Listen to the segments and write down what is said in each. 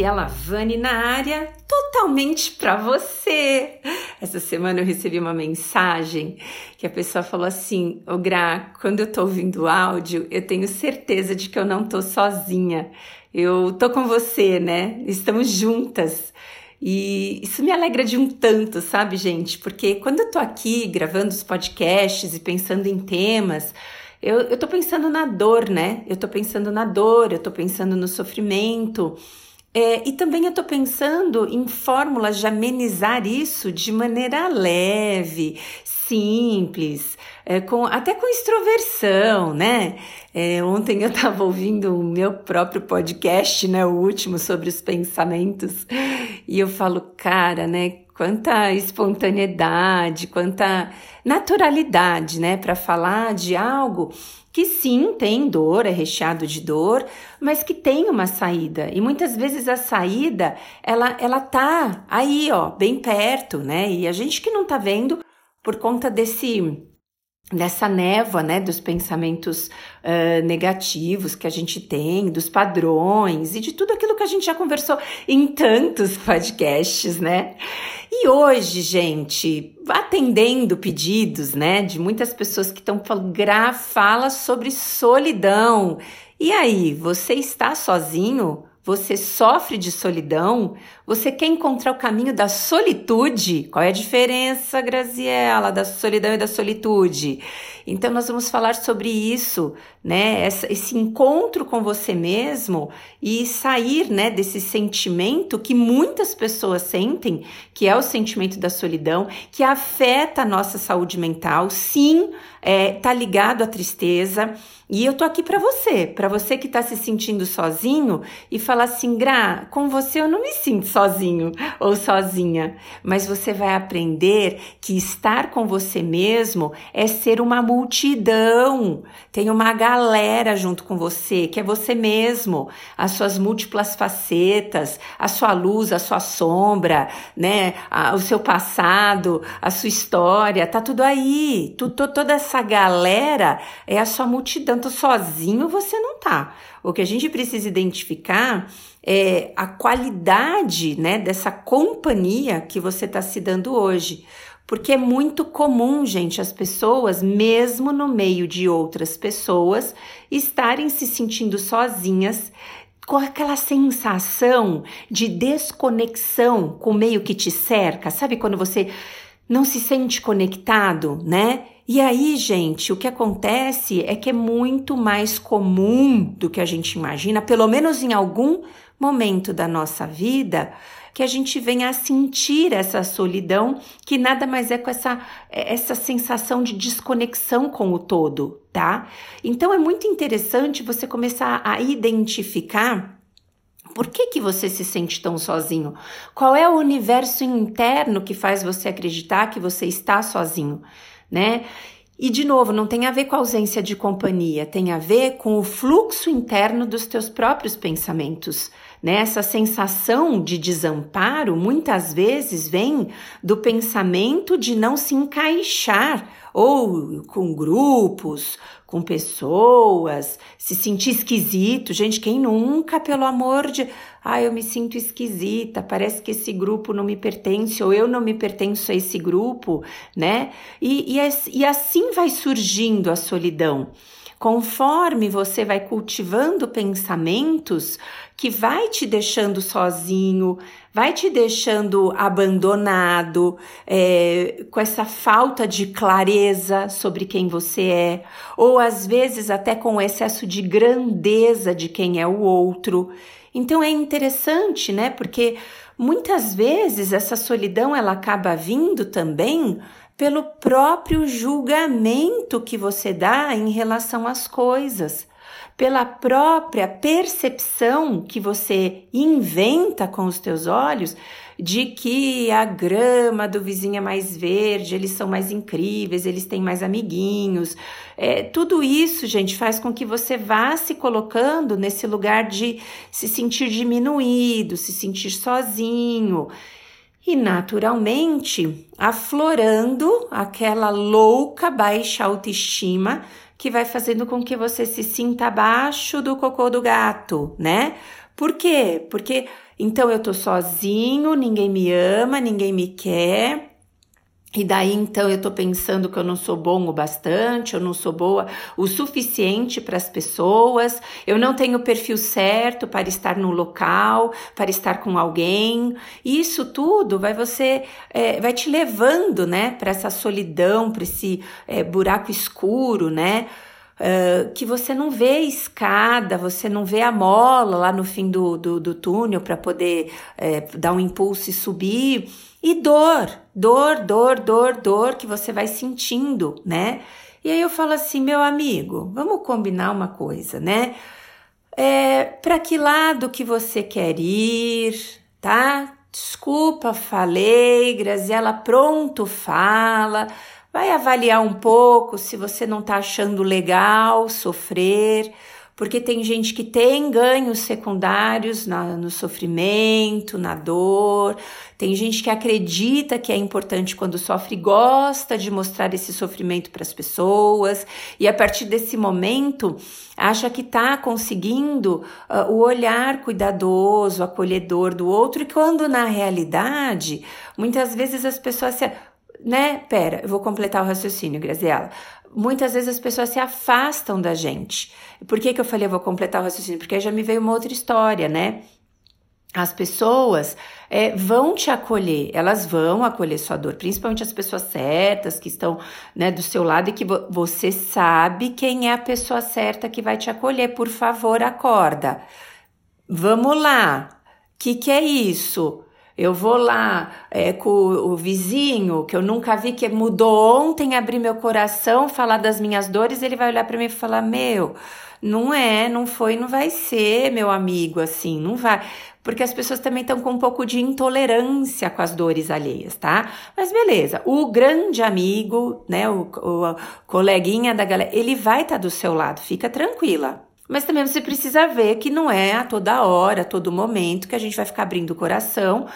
Graziela Vani na área, totalmente para você. Essa semana eu recebi uma mensagem que a pessoa falou assim: Ô Gra, quando eu tô ouvindo o áudio, eu tenho certeza de que eu não tô sozinha. Eu tô com você, né? Estamos juntas. E isso me alegra de um tanto, sabe, gente? Porque quando eu tô aqui gravando os podcasts e pensando em temas, eu, eu tô pensando na dor, né? Eu tô pensando na dor, eu tô pensando no sofrimento. É, e também eu tô pensando em fórmulas de amenizar isso de maneira leve, simples, é, com, até com extroversão, né? É, ontem eu estava ouvindo o meu próprio podcast, né? O último sobre os pensamentos, e eu falo, cara, né? quanta espontaneidade, quanta naturalidade, né, para falar de algo que sim tem dor, é recheado de dor, mas que tem uma saída. E muitas vezes a saída, ela ela tá aí, ó, bem perto, né? E a gente que não tá vendo por conta desse dessa névoa, né, dos pensamentos uh, negativos que a gente tem, dos padrões e de tudo aquilo que a gente já conversou em tantos podcasts, né? E hoje, gente, atendendo pedidos, né, de muitas pessoas que estão falando, fala sobre solidão. E aí, você está sozinho? Você sofre de solidão? Você quer encontrar o caminho da solitude? Qual é a diferença, Graziela, da solidão e da solitude? Então, nós vamos falar sobre isso, né? Esse encontro com você mesmo e sair, né, desse sentimento que muitas pessoas sentem, que é o sentimento da solidão, que afeta a nossa saúde mental. Sim, é, tá ligado à tristeza. E eu tô aqui para você, para você que tá se sentindo sozinho e falar assim, Gra, com você eu não me sinto sozinho ou sozinha, mas você vai aprender que estar com você mesmo é ser uma multidão. Tem uma galera junto com você, que é você mesmo, as suas múltiplas facetas, a sua luz, a sua sombra, né, o seu passado, a sua história, tá tudo aí. Tudo, toda essa galera é a sua multidão Portanto, sozinho você não tá. O que a gente precisa identificar é a qualidade né, dessa companhia que você está se dando hoje. Porque é muito comum, gente, as pessoas, mesmo no meio de outras pessoas, estarem se sentindo sozinhas, com aquela sensação de desconexão com o meio que te cerca. Sabe quando você não se sente conectado, né? E aí, gente, o que acontece é que é muito mais comum do que a gente imagina, pelo menos em algum momento da nossa vida, que a gente venha a sentir essa solidão, que nada mais é com essa, essa sensação de desconexão com o todo, tá? Então é muito interessante você começar a identificar por que, que você se sente tão sozinho? Qual é o universo interno que faz você acreditar que você está sozinho? né? E de novo, não tem a ver com a ausência de companhia, tem a ver com o fluxo interno dos teus próprios pensamentos. Né? Essa sensação de desamparo muitas vezes vem do pensamento de não se encaixar ou com grupos, com pessoas, se sentir esquisito. Gente, quem nunca, pelo amor de. Ah, eu me sinto esquisita, parece que esse grupo não me pertence, ou eu não me pertenço a esse grupo, né? E, e, e assim vai surgindo a solidão. Conforme você vai cultivando pensamentos que vai te deixando sozinho, vai te deixando abandonado, é, com essa falta de clareza sobre quem você é, ou às vezes até com o excesso de grandeza de quem é o outro. Então é interessante, né? Porque muitas vezes essa solidão ela acaba vindo também pelo próprio julgamento que você dá em relação às coisas, pela própria percepção que você inventa com os teus olhos de que a grama do vizinho é mais verde, eles são mais incríveis, eles têm mais amiguinhos. É, tudo isso, gente, faz com que você vá se colocando nesse lugar de se sentir diminuído, se sentir sozinho e naturalmente aflorando aquela louca baixa autoestima que vai fazendo com que você se sinta abaixo do cocô do gato, né? Por quê? Porque Então eu tô sozinho, ninguém me ama, ninguém me quer. E daí então eu tô pensando que eu não sou bom o bastante, eu não sou boa o suficiente para as pessoas, eu não tenho o perfil certo para estar no local, para estar com alguém. E isso tudo vai você é, vai te levando, né, para essa solidão, para esse é, buraco escuro, né? Uh, que você não vê escada, você não vê a mola lá no fim do, do, do túnel para poder é, dar um impulso e subir. E dor, dor, dor, dor, dor que você vai sentindo, né? E aí eu falo assim, meu amigo, vamos combinar uma coisa, né? É, para que lado que você quer ir, tá? Desculpa, falei, Graziela, pronto, fala. Vai avaliar um pouco se você não está achando legal sofrer, porque tem gente que tem ganhos secundários na, no sofrimento, na dor, tem gente que acredita que é importante quando sofre e gosta de mostrar esse sofrimento para as pessoas, e a partir desse momento acha que está conseguindo uh, o olhar cuidadoso, acolhedor do outro, e quando na realidade muitas vezes as pessoas se né? Pera, eu vou completar o raciocínio, Graziela. Muitas vezes as pessoas se afastam da gente. Por que, que eu falei eu vou completar o raciocínio? Porque já me veio uma outra história, né? As pessoas é, vão te acolher, elas vão acolher sua dor, principalmente as pessoas certas que estão né, do seu lado e que vo você sabe quem é a pessoa certa que vai te acolher. Por favor, acorda. Vamos lá. O que, que é isso? Eu vou lá é, com o vizinho, que eu nunca vi, que mudou ontem, abrir meu coração, falar das minhas dores, ele vai olhar para mim e falar: Meu, não é, não foi, não vai ser, meu amigo, assim, não vai. Porque as pessoas também estão com um pouco de intolerância com as dores alheias, tá? Mas beleza, o grande amigo, né, o, o coleguinha da galera, ele vai estar tá do seu lado, fica tranquila. Mas também você precisa ver que não é a toda hora, a todo momento que a gente vai ficar abrindo o coração,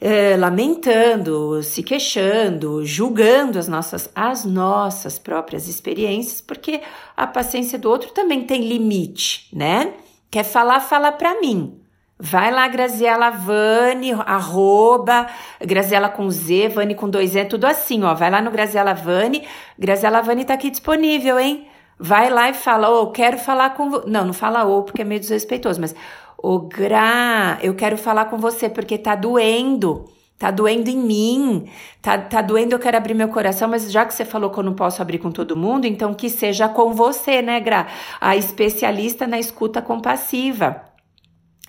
é, lamentando, se queixando, julgando as nossas, as nossas próprias experiências, porque a paciência do outro também tem limite, né? Quer falar, fala para mim. Vai lá, Graziela Vani, arroba, Graziela com Z, Vani com dois E, tudo assim, ó. Vai lá no Graziela Vani. Graziela Vani tá aqui disponível, hein? Vai lá e fala, ô, oh, quero falar com você. Não, não fala ô, oh, porque é meio desrespeitoso, mas ô, oh, Gra, eu quero falar com você porque tá doendo. Tá doendo em mim, tá, tá doendo, eu quero abrir meu coração, mas já que você falou que eu não posso abrir com todo mundo, então que seja com você, né, Gra? A especialista na escuta compassiva.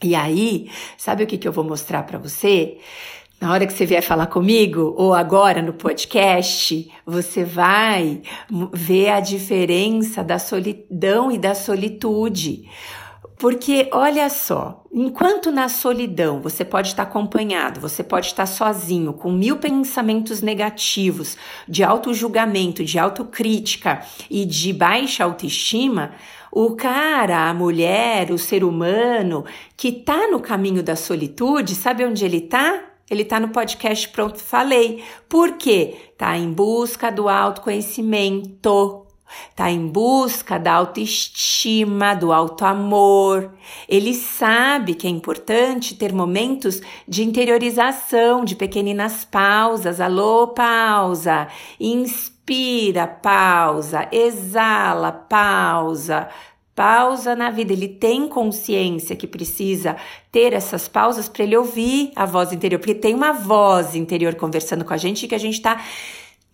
E aí, sabe o que, que eu vou mostrar para você? Na hora que você vier falar comigo, ou agora no podcast, você vai ver a diferença da solidão e da solitude. Porque olha só, enquanto na solidão você pode estar acompanhado, você pode estar sozinho, com mil pensamentos negativos, de auto-julgamento, de autocrítica e de baixa autoestima, o cara, a mulher, o ser humano que está no caminho da solitude, sabe onde ele está? Ele está no podcast Pronto Falei. Por quê? Está em busca do autoconhecimento. Está em busca da autoestima, do autoamor. Ele sabe que é importante ter momentos de interiorização, de pequeninas pausas. Alô, pausa. Inspira, pausa. Exala, pausa pausa na vida. Ele tem consciência que precisa ter essas pausas para ele ouvir a voz interior, porque tem uma voz interior conversando com a gente que a gente está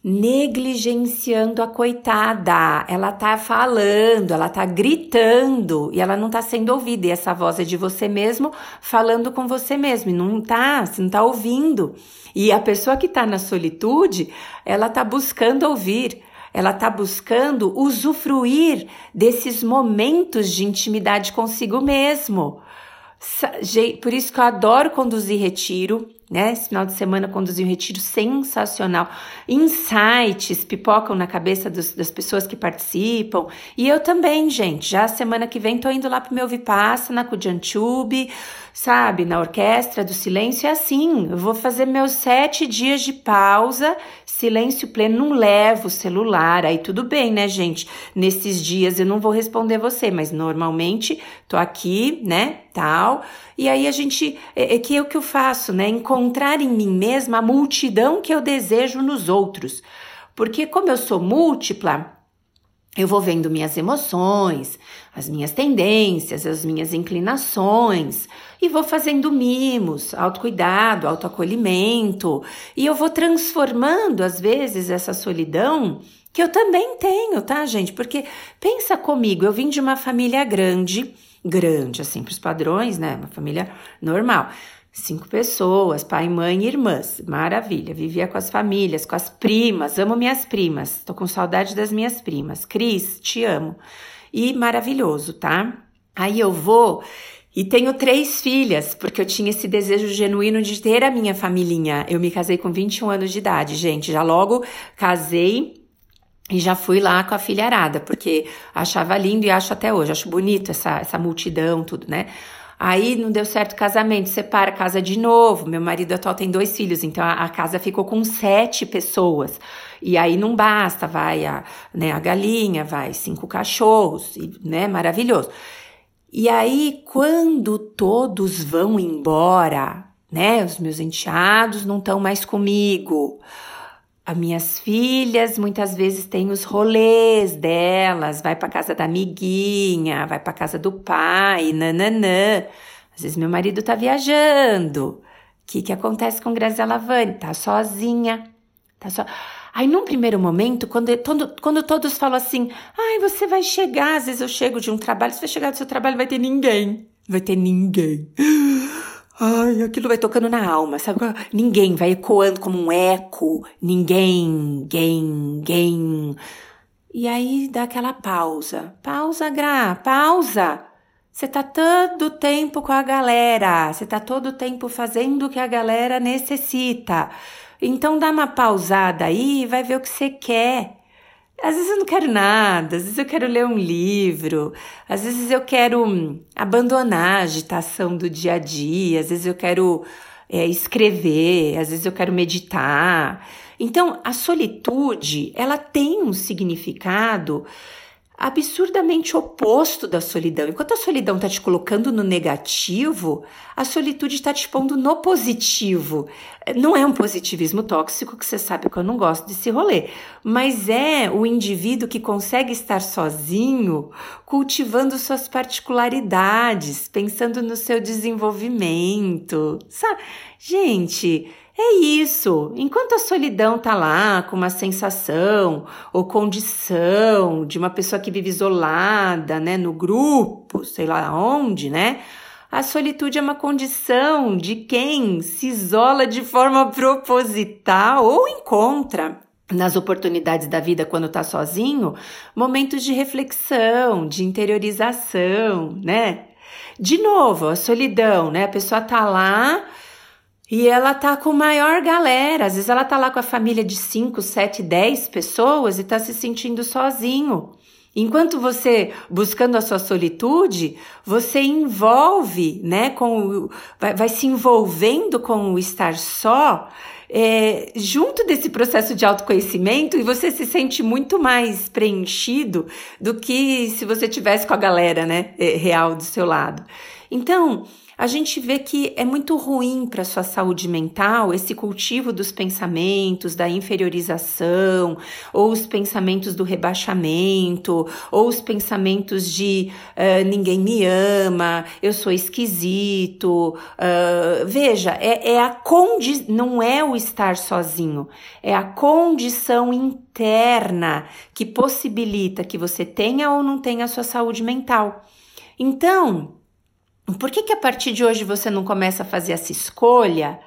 negligenciando a coitada. Ela tá falando, ela tá gritando e ela não tá sendo ouvida. E essa voz é de você mesmo falando com você mesmo. E não tá, você não tá ouvindo. E a pessoa que tá na solitude, ela tá buscando ouvir ela está buscando usufruir desses momentos de intimidade consigo mesmo. Por isso que eu adoro conduzir retiro, né? Esse final de semana conduzi um retiro sensacional. Insights pipocam na cabeça dos, das pessoas que participam. E eu também, gente. Já semana que vem tô indo lá pro meu Vipassana com o Jantube. sabe? Na orquestra do silêncio é assim. Eu vou fazer meus sete dias de pausa, silêncio pleno, não levo o celular. Aí tudo bem, né, gente? Nesses dias eu não vou responder você, mas normalmente tô aqui, né? Tal. E aí a gente, é, é que é o que eu faço, né? Encontrar em mim mesma a multidão que eu desejo nos outros. Porque como eu sou múltipla, eu vou vendo minhas emoções, as minhas tendências, as minhas inclinações e vou fazendo mimos, autocuidado, autoacolhimento e eu vou transformando às vezes essa solidão que eu também tenho, tá, gente? Porque pensa comigo, eu vim de uma família grande, grande assim para os padrões, né? Uma família normal. Cinco pessoas, pai, mãe e irmãs. Maravilha. Vivia com as famílias, com as primas. Amo minhas primas. Tô com saudade das minhas primas. Cris, te amo. E maravilhoso, tá? Aí eu vou e tenho três filhas, porque eu tinha esse desejo genuíno de ter a minha familhinha. Eu me casei com 21 anos de idade, gente. Já logo casei e já fui lá com a filharada, porque achava lindo e acho até hoje. Acho bonito essa, essa multidão, tudo, né? Aí não deu certo o casamento, separa a casa de novo. Meu marido atual tem dois filhos, então a, a, casa ficou com sete pessoas. E aí não basta, vai a, né, a galinha, vai cinco cachorros, e, né, maravilhoso. E aí, quando todos vão embora, né, os meus enteados não estão mais comigo. As minhas filhas muitas vezes têm os rolês delas, vai para casa da amiguinha, vai para casa do pai, nananã. Às vezes meu marido tá viajando. O que que acontece com Graziela Vani? Tá sozinha. Tá só. Aí, num primeiro momento, quando, quando, quando todos falam assim, ai, você vai chegar, às vezes eu chego de um trabalho, você vai chegar do seu trabalho, vai ter ninguém. Vai ter ninguém. Ai, aquilo vai tocando na alma, sabe? Ninguém vai ecoando como um eco. Ninguém, ninguém, ninguém. E aí dá aquela pausa. Pausa, Gra, pausa. Você tá todo tempo com a galera. Você tá todo tempo fazendo o que a galera necessita. Então dá uma pausada aí e vai ver o que você quer. Às vezes eu não quero nada, às vezes eu quero ler um livro, às vezes eu quero hum, abandonar a agitação do dia a dia, às vezes eu quero é, escrever, às vezes eu quero meditar. Então, a solitude, ela tem um significado absurdamente oposto da solidão. Enquanto a solidão está te colocando no negativo, a solitude está te pondo no positivo. Não é um positivismo tóxico, que você sabe que eu não gosto desse rolê, mas é o indivíduo que consegue estar sozinho, cultivando suas particularidades, pensando no seu desenvolvimento. Sabe? Gente, é isso. Enquanto a solidão tá lá com uma sensação ou condição de uma pessoa que vive isolada, né, no grupo, sei lá onde, né? A solitude é uma condição de quem se isola de forma proposital ou encontra nas oportunidades da vida quando tá sozinho, momentos de reflexão, de interiorização, né? De novo, a solidão, né? A pessoa tá lá e ela tá com maior galera, às vezes ela tá lá com a família de 5, 7, 10 pessoas e tá se sentindo sozinho. Enquanto você, buscando a sua solitude, você envolve, né, com, vai, vai se envolvendo com o estar só, é, junto desse processo de autoconhecimento, e você se sente muito mais preenchido do que se você tivesse com a galera, né, é, real do seu lado. Então, a gente vê que é muito ruim para sua saúde mental esse cultivo dos pensamentos, da inferiorização, ou os pensamentos do rebaixamento, ou os pensamentos de uh, ninguém me ama, eu sou esquisito. Uh, veja, é, é a condi não é o estar sozinho, é a condição interna que possibilita que você tenha ou não tenha a sua saúde mental. Então, por que, que a partir de hoje você não começa a fazer essa escolha?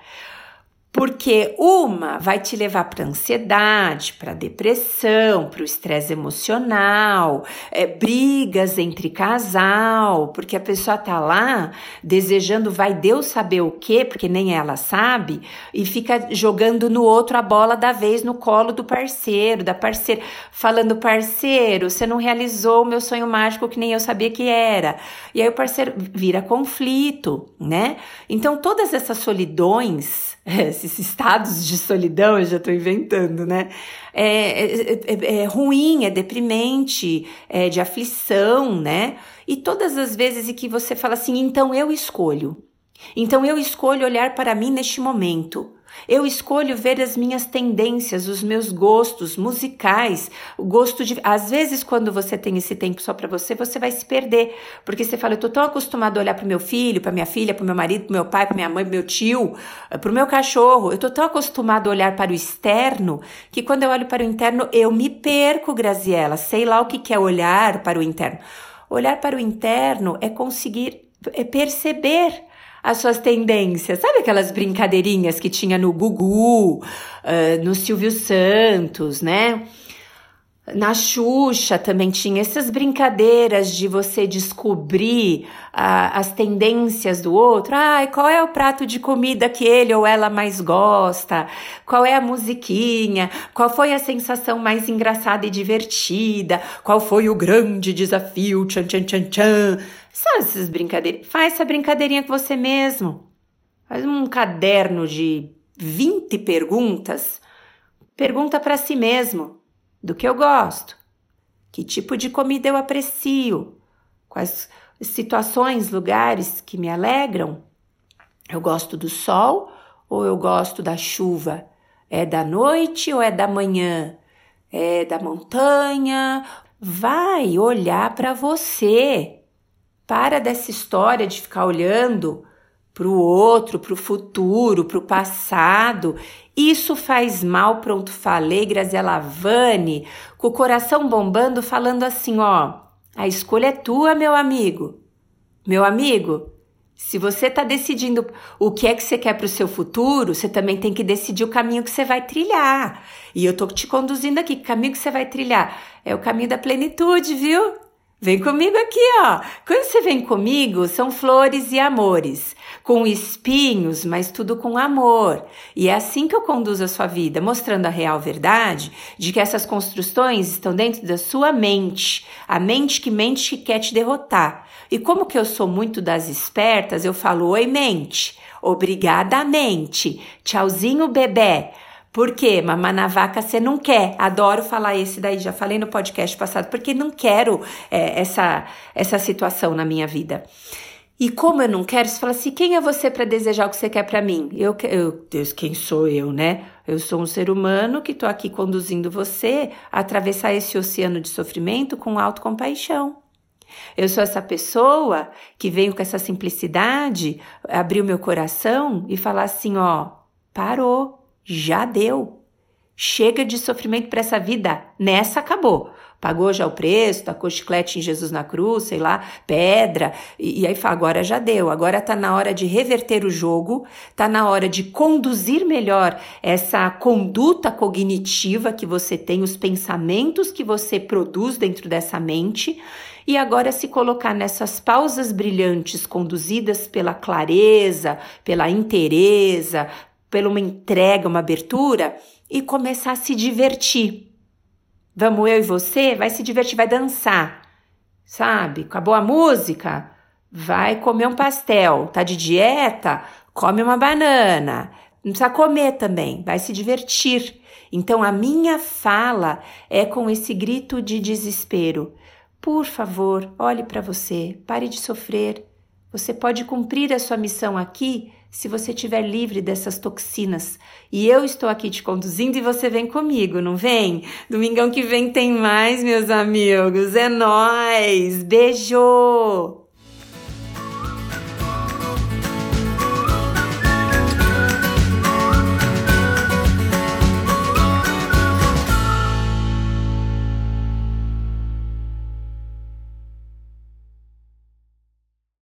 Porque uma vai te levar para ansiedade, para depressão, para o estresse emocional, é, brigas entre casal, porque a pessoa tá lá desejando, vai Deus saber o quê, porque nem ela sabe, e fica jogando no outro a bola da vez no colo do parceiro, da parceira, falando: parceiro, você não realizou o meu sonho mágico que nem eu sabia que era. E aí o parceiro vira conflito, né? Então todas essas solidões, esses estados de solidão, eu já estou inventando, né? É, é, é, é, ruim, é deprimente, é de aflição, né? E todas as vezes em que você fala assim, então eu escolho. Então eu escolho olhar para mim neste momento. Eu escolho ver as minhas tendências, os meus gostos musicais, o gosto de. Às vezes, quando você tem esse tempo só para você, você vai se perder, porque você fala: eu tô tão acostumado a olhar para meu filho, para minha filha, para meu marido, para meu pai, para minha mãe, para meu tio, para o meu cachorro. Eu tô tão acostumado a olhar para o externo que quando eu olho para o interno eu me perco, Graziela. Sei lá o que, que é olhar para o interno. Olhar para o interno é conseguir é perceber as suas tendências. Sabe aquelas brincadeirinhas que tinha no Gugu, uh, no Silvio Santos, né? Na Xuxa também tinha essas brincadeiras de você descobrir uh, as tendências do outro. Ai, qual é o prato de comida que ele ou ela mais gosta? Qual é a musiquinha? Qual foi a sensação mais engraçada e divertida? Qual foi o grande desafio? Tchan, tchan, tchan, tchan. Sabe essas brincadeiras? Faz essa brincadeirinha com você mesmo. Faz um caderno de 20 perguntas. Pergunta para si mesmo do que eu gosto, que tipo de comida eu aprecio, quais situações, lugares que me alegram. Eu gosto do sol ou eu gosto da chuva? É da noite ou é da manhã? É da montanha? Vai olhar para você. Para dessa história de ficar olhando para o outro, para o futuro, para o passado. Isso faz mal, pronto, falei, Graziela Vani, com o coração bombando, falando assim: ó, a escolha é tua, meu amigo. Meu amigo, se você está decidindo o que é que você quer para o seu futuro, você também tem que decidir o caminho que você vai trilhar. E eu tô te conduzindo aqui. Que caminho que você vai trilhar? É o caminho da plenitude, viu? Vem comigo aqui, ó. Quando você vem comigo, são flores e amores, com espinhos, mas tudo com amor. E é assim que eu conduzo a sua vida, mostrando a real verdade de que essas construções estão dentro da sua mente, a mente que mente que quer te derrotar. E como que eu sou muito das espertas, eu falo: "Oi, mente. Obrigada, mente. Tchauzinho, bebê." Por quê? Mamar na vaca você não quer. Adoro falar esse daí, já falei no podcast passado, porque não quero é, essa, essa situação na minha vida. E como eu não quero, você fala assim: quem é você para desejar o que você quer para mim? Eu, eu, Deus, quem sou eu, né? Eu sou um ser humano que estou aqui conduzindo você a atravessar esse oceano de sofrimento com autocompaixão. Eu sou essa pessoa que veio com essa simplicidade, abrir o meu coração e falar assim: ó, parou já deu. Chega de sofrimento para essa vida, nessa acabou. Pagou já o preço, tacou chiclete em Jesus na cruz, sei lá, pedra, e, e aí fala, agora já deu, agora tá na hora de reverter o jogo, tá na hora de conduzir melhor essa conduta cognitiva que você tem, os pensamentos que você produz dentro dessa mente, e agora se colocar nessas pausas brilhantes conduzidas pela clareza, pela inteireza, pela uma entrega, uma abertura e começar a se divertir. Vamos eu e você, vai se divertir, vai dançar, sabe? Acabou a música, vai comer um pastel. Tá de dieta? Come uma banana. Não precisa comer também, vai se divertir. Então a minha fala é com esse grito de desespero. Por favor, olhe para você, pare de sofrer. Você pode cumprir a sua missão aqui se você estiver livre dessas toxinas. E eu estou aqui te conduzindo e você vem comigo, não vem? Domingão que vem tem mais, meus amigos. É nós. Beijo.